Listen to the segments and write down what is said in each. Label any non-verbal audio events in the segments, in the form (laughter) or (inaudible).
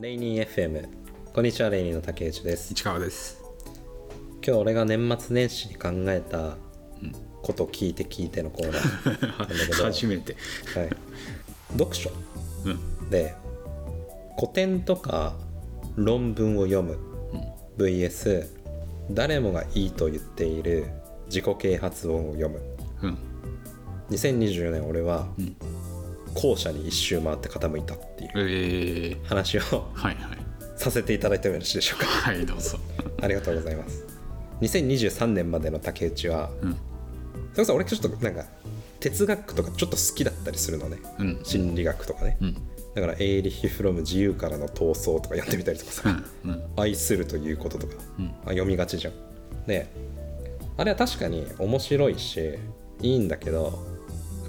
レイニー FM こんにちはレイニーの竹内です。市川です。今日俺が年末年始に考えたこと聞いて聞いてのコーナー。なんだけど、(laughs) 初めて。はい、読書。うん。で古典とか論文を読む。VS 誰もがいいと言っている自己啓発本を読む。うん。2024年俺はん後者に一周回って傾いたっていうえー、話をはいはい。させていただいてもよろしいでしょうか。はいどうぞ。(laughs) ありがとうございます。2023年までの竹内はうん。それこそ俺ちょっとなんか哲学とかちょっと好きだったりするのね、うん。心理学とかね、うん。だから「エーリッヒ・フロム自由からの闘争」とか読んでみたりとかさ。うん。うん「愛するということ」とか、うん。あ読みがちじゃん。であれは確かに面白いしいいんだけど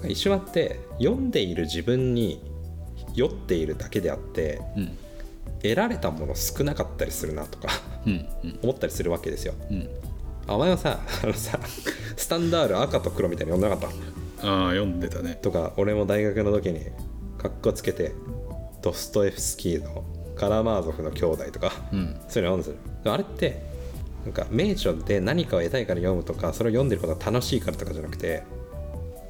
なんか一瞬あって読んでいる自分に酔っているだけであってうん。得られたもの少なかったりするなとかうんうん。思ったりするわけですよ。うん。あお前はさあのさスタンダール赤と黒みたいに読んでなかった？ああ読んでたね。とか俺も大学の時にかっこつけてドストエフスキーの「カラマーゾフの兄弟」とか、うん。そういうの読んですよあれってなんか名著で何かを得たいから読むとかそれを読んでることが楽しいからとかじゃなくて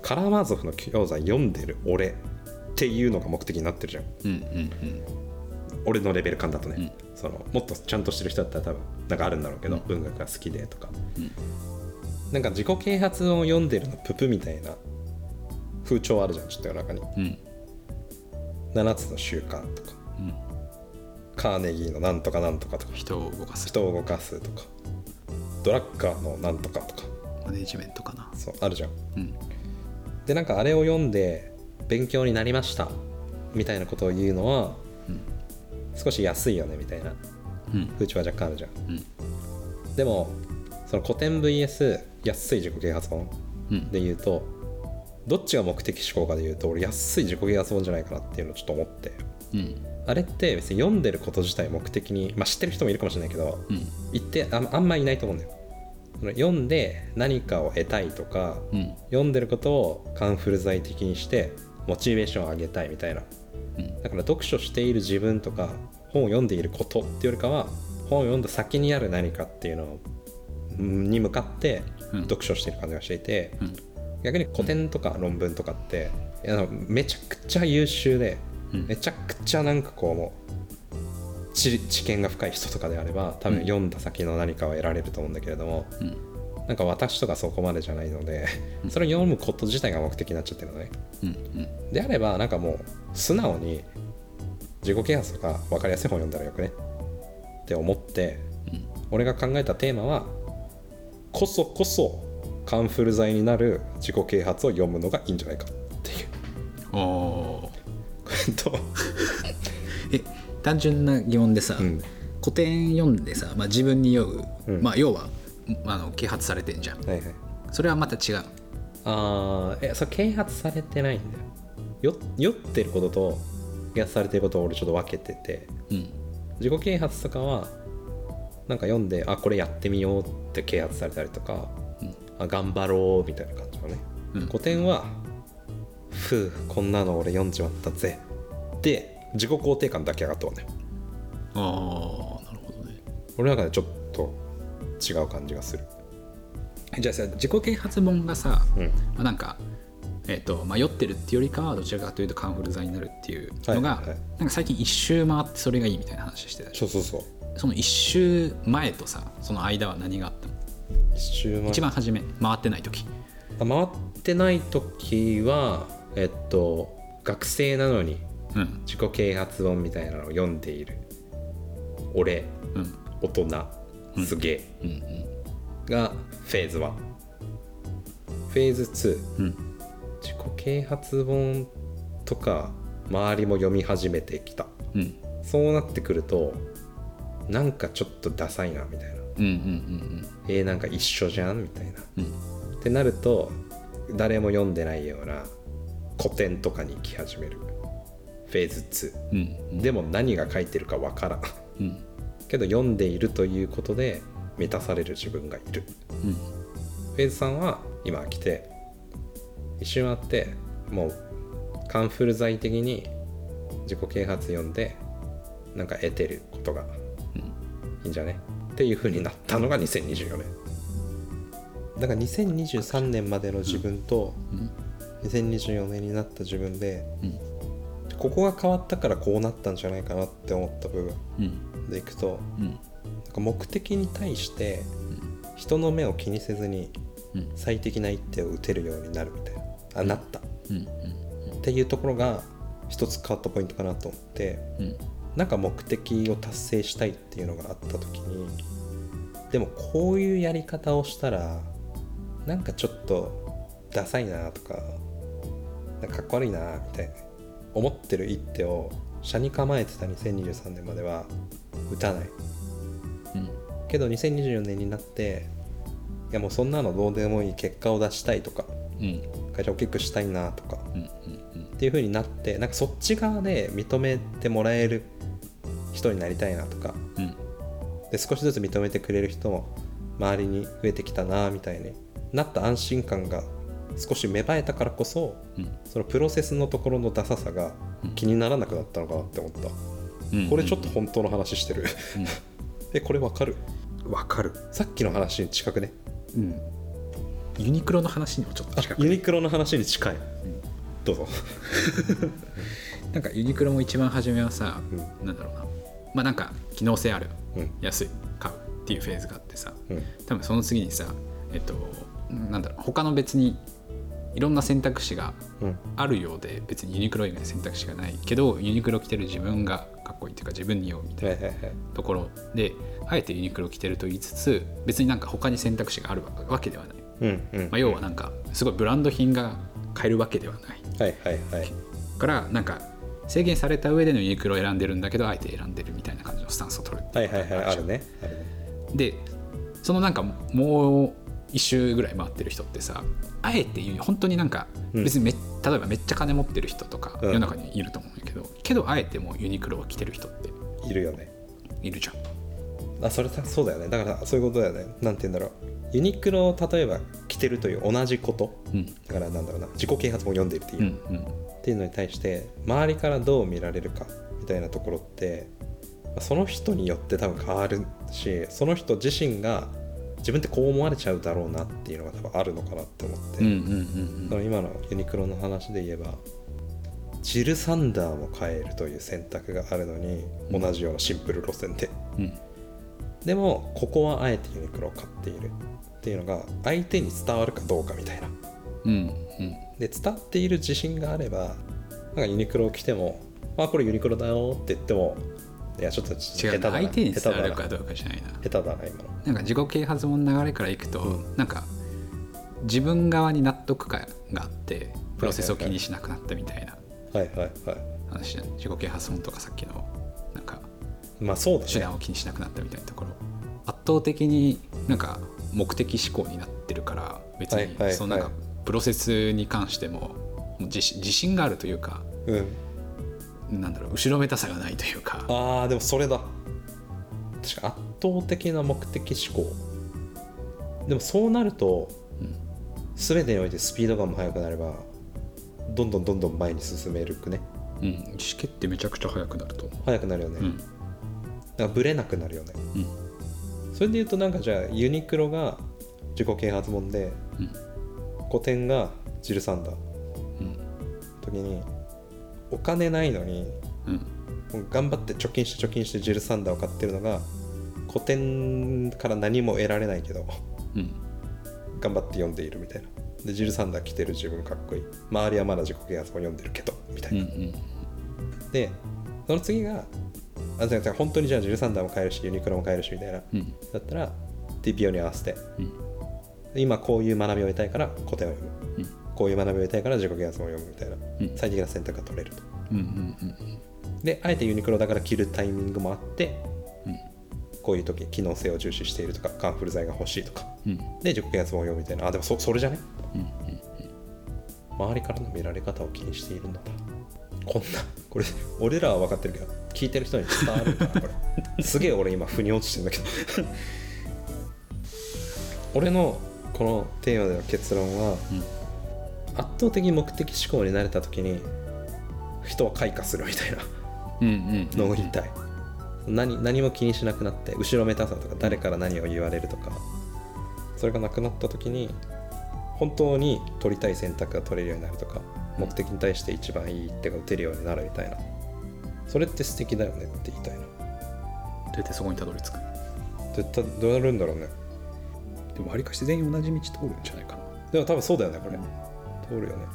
カラマーゾフの兄弟読んでる俺っていうのが目的になってるじゃん。うんうん俺のレベル感だとね、うん。そのもっとちゃんとしてる人だったら多分なんかあるんだろうけど、文学が好きでとか、なんか自己啓発を読んでるのププみたいな風潮あるじゃんちょっと夜中に。うん。うん7つの習慣とか、うん。カーネギーのなんとかなんとかとか。人を動かす。人を動かすとか。ドラッカーのなんとかとか。マネジメントかな。そうあるじゃん。うんでなんかあれを読んで勉強になりましたみたいなことを言うのは、少し安いよねみたいな。うん。風潮は若干あるじゃん。うん。でもその古典 VS 安い自己啓発本うん。で言うとどっちが目的思考かで言うと俺安い自己啓発本じゃないかなっていうのをちょっと思って。うん。あれって別に読んでること自体目的にまあ知ってる人もいるかもしれないけどうん。言ってああんまいないと思うんだよ読んで何かを得たいとかうん。読んでることをカンフル剤的にしてモチベーションを上げたいみたいな。うん。だから読書している自分とか本を読んでいることっていうよりかは本を読んだ先にある何かっていうのに向かってうん。読書している感じがしていて、うん。逆に古典とか論文とかってめちゃくちゃ優秀で、うん。めちゃくちゃなんかこうもう知知見が深い人とかであれば多分うん。読んだ先の何かを得られると思うんだけれども、うん。なんか私とかそこまでじゃないのでそれを読むこと自体が目的になっちゃってるのね。うんうん。であればなんかもう素直に自己啓発とか分かりやすい本読んだらよくね。って思ってうん。俺が考えたテーマはこそこそカンフル剤になる自己啓発を読むのがいいんじゃないかっていう。おお (laughs) とえ単純な疑問でさ、うん。古典読んでさ、まあ、自分に酔う、うん。まあ要はあの啓発されてんじゃん。はいはい。それはまた違う。あーえそれ啓発されてないんだよ。よ酔ってることと啓発されてることを俺ちょっと分けてて。うん。自己啓発とかはなんか読んであこれやってみようって啓発されたりとか、うん。あ頑張ろうみたいな感じのね、うん。古典はふうこんなの俺読んじまったぜ。で自己肯定感だけ上がったわねああなるほどね。俺の中でちょっと違う感じがする。じゃあさ自己啓発本がさ、うん。まあ、なんかえっ、と、まあ、酔ってるっていうよりかはどちらかというとカンフル剤になるっていうのが、はいはい。はいなんか最近一周回ってそれがいいみたいな話してたそうそうそう。その一周前とさその間は何があったの？一周回一番初め回ってない時。あ回ってない時はえっと学生なのにうん自己啓発本みたいなのを読んでいる。俺うん。大人すげえ、うんうん。がフェーズ1フェーズ2うん。自己啓発本とか周りも読み始めてきた。うん。そうなってくるとなんかちょっとダサいなみたいな。うんうんうん。えー、なんか一緒じゃんみたいな。うん。ってなると誰も読んでないような古典とかに行き始めるフェーズうん。2でも何が書いてるかわからん。うん。けど読んでいるということで満たされる自分がいる。うん。フェーズ3は今来て一瞬あってもうカンフル剤的に自己啓発読んでなんか得てることがいいんじゃね？っていう風になったのが2024年。だから2023年までの自分とうん。2024年になった自分でうんここが変わったからこうなったんじゃないかなって思った部分。うん。でいくとうん。なんか目的に対して人の目を気にせずにうん。最適な一手を打てるようになるみたいな。あなった。っうん。うん。ていうところが一つ変わったポイントかなと思ってうん。なんか目的を達成したいっていうのがあった時にでもこういうやり方をしたらなんかちょっとダサいなとかなんかかっこ悪いなみたいな思ってる一手を車に構えてた2023年までは打たない。うん。けど2024年になっていやもうそんなのどうでもいい結果を出したいとかうん。会社大きくしたいなとかうんうんっていう風になってなんかそっち側で認めてもらえる人になりたいなとかうん。で少しずつ認めてくれる人も周りに増えてきたなみたいになった安心感が少し芽生えたからこそうん。そのプロセスのところのダサさが気にならなくなったのかなって思った、うん。これちょっと本当の話してる。(laughs) えこれわかる？わかる。さっきの話に近くね。うん。ユニクロの話にもちょっと近くユニクロの話に近い、どうぞ。(laughs) なんかユニクロも一番初めはさ、うなんだろうな。まあなんか機能性あるうん。安い買うっていうフェーズがあってさうん。多分その次にさえっとなんだろう他の別にいろんな選択肢がうん。あるようで別にユニクロ以外選択肢がないけどユニクロ着てる自分がかっこいいっていうか自分に合うみたいなはいはいはい。ところであえてユニクロ着てると言いつつ別になんか他に選択肢があるわけではない、うんうんまあ、要はなんかすごいブランド品が買えるわけではない。はいはいはい。からなんか制限された上でのユニクロを選んでるんだけどあえて選んでるみたいな感じのスタンスを取るってはいいうはいはいあじゃんるね。あるね。でそのなんかもう一周ぐらい回ってる人ってさあえて言う本当になんかうん。別にめ、例えばめっちゃ金持ってる人とかうん。世の中にいると思うんだけど、けどあえてもうユニクロを着てる人っているよね。いるじゃん。あそれさそうだよね。だからそういうことだよね。なんて言うんだろう。ユニクロを例えば着てるという同じことうん。だからなんだろうな。自己啓発本読んでるっていう。う、んうん。っていうのに対して周りからどう見られるかみたいなところってまあその人によって多分変わるしその人自身が自分ってこう思われちゃうだろうなっていうのが多分あるのかなって思って、今のユニクロの話で言えばジル・サンダーも買えるという選択があるのに同じようなシンプル路線で。うん。でもここはあえてユニクロを買っているっていうのが相手に伝わるかどうかみたいな。うんうん。で伝わっている自信があればなんかユニクロを着ても「あこれユニクロだよ」って言ってもいやちょっと違うな。相手に伝わるかどうかじゃないな。下手だな今の。なんか自己啓発本の流れからいくと、うん。なんか自分側に納得感があってプロセスを気にしなくなったみたいな。はいはいはい。話じゃん。自己啓発本とかさっきのなんかまあそうだね。手段を気にしなくなったみたいなところ。圧倒的になんか目的思考になってるから別に。そのなんかプロセスに関しても自信自信があるというかうんなんだろう後ろめたさがないというか。あーでもそれだ。確か圧倒的な目的思考。でもそうなるとうん全てにおいてスピード感も速くなればどんどんどんどん前に進めるくね。うん、意思決定めちゃくちゃ早くなると思速くなるよね、う。うん。だからブレなくなるよね。うん。それで言うとなんかじゃあユニクロが自己啓発本でうん。古典がジル・サンダー。うん。時にお金ないのにうん。頑張って貯金して貯金してジル・サンダーを買ってるのが古典から何も得られないけどうん。頑張って読んでいるみたいな。でジル・サンダー着てる自分かっこいい。周りはまだ自己啓発本読んでるけどみたいな、うんうん。でその次があじゃあ本当にじゃあジル・サンダーも買えるしユニクロも買えるしみたいな。うん。だったら TPO に合わせて。うん。今こういう学びを得たいから古典を読む。うんこういう学びを得たいから自己啓発本を読むみたいな。うん。最適な選択が取れると。うんうんうんであえてユニクロだから着るタイミングもあってうん。こういう時機能性を重視しているとかカンフル剤が欲しいとか。うん。で自己啓発本を読むみたいな。あでもそそれじゃね？うんうん。周りからの見られ方を気にしているんだな。こんなこれ俺らは分かってるけど聞いてる人に伝わるんだなこれ。(laughs) すげえ俺今腑に落ちてんだけど。(laughs) 俺のこのテーマでの結論はうん圧倒的目的思考になれた時に人は開花するみたいな。うんうんのを言いたい何何も気にしなくなって後ろめたさとか誰から何を言われるとかそれがなくなった時に本当に取りたい選択が取れるようになるとか目的に対して一番いい手が打てるようになるみたいな。それって素敵だよねって言いたいなどうやってそこにたどり着く？絶対どうなるんだろうね。でもわりかし全員同じ道通るんじゃないかな。でも多分そうだよねこれ通るよね。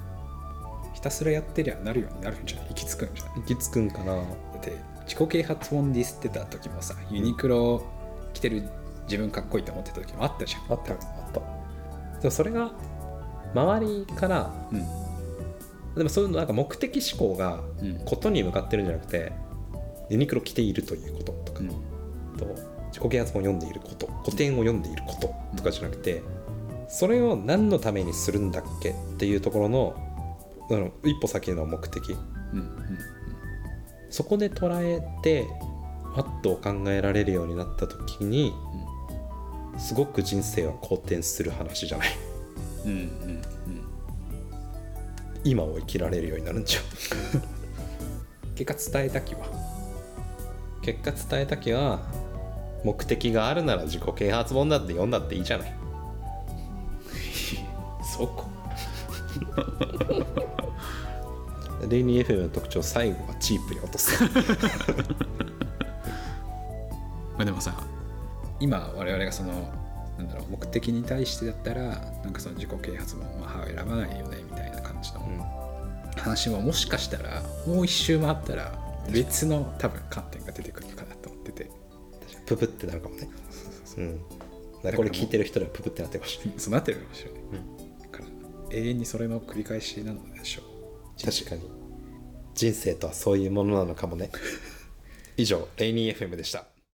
ひたすらやってりゃなるようになるんじゃない行き着くんじゃない行き着くんかな。だって自己啓発本ディスってた時もさユニクロ着てる自分かっこいいと思ってた時もあったじゃん。あったあった。でもそれが周りからうん。でもそういうのなんか目的思考がうん。ことに向かってるんじゃなくてユニクロ着ているということとか、うん。と自己啓発本を読んでいること古典を読んでいることとかじゃなくてそれを何のためにするんだっけっていうところのあの一歩先の目的。うんうんそこで捉えてパッと考えられるようになった時にすごく人生は好転する話じゃない。うんうんうん。今を生きられるようになるんじゃん。結果伝えたきは。結果伝えたきは目的があるなら自己啓発本だって読んだっていいじゃないそこ (laughs) レイニー FM の特徴最後はチープに落とす。(laughs) まあでもさ今我々がそのなんだろう目的に対してだったらなんかその自己啓発本は歯を選ばないよねみたいな感じの話ももしかしたらもう一周回ったら別の多分観点が出てくるのかなと思ってて。ププってなるかもね。これ聞いてる人ではププってなってほしい。(laughs) そうなってるかもしれない、だから永遠にそれの繰り返しなのでしょう。確かに。人生とはそういうものなのかもね。以上レイニー FM でした。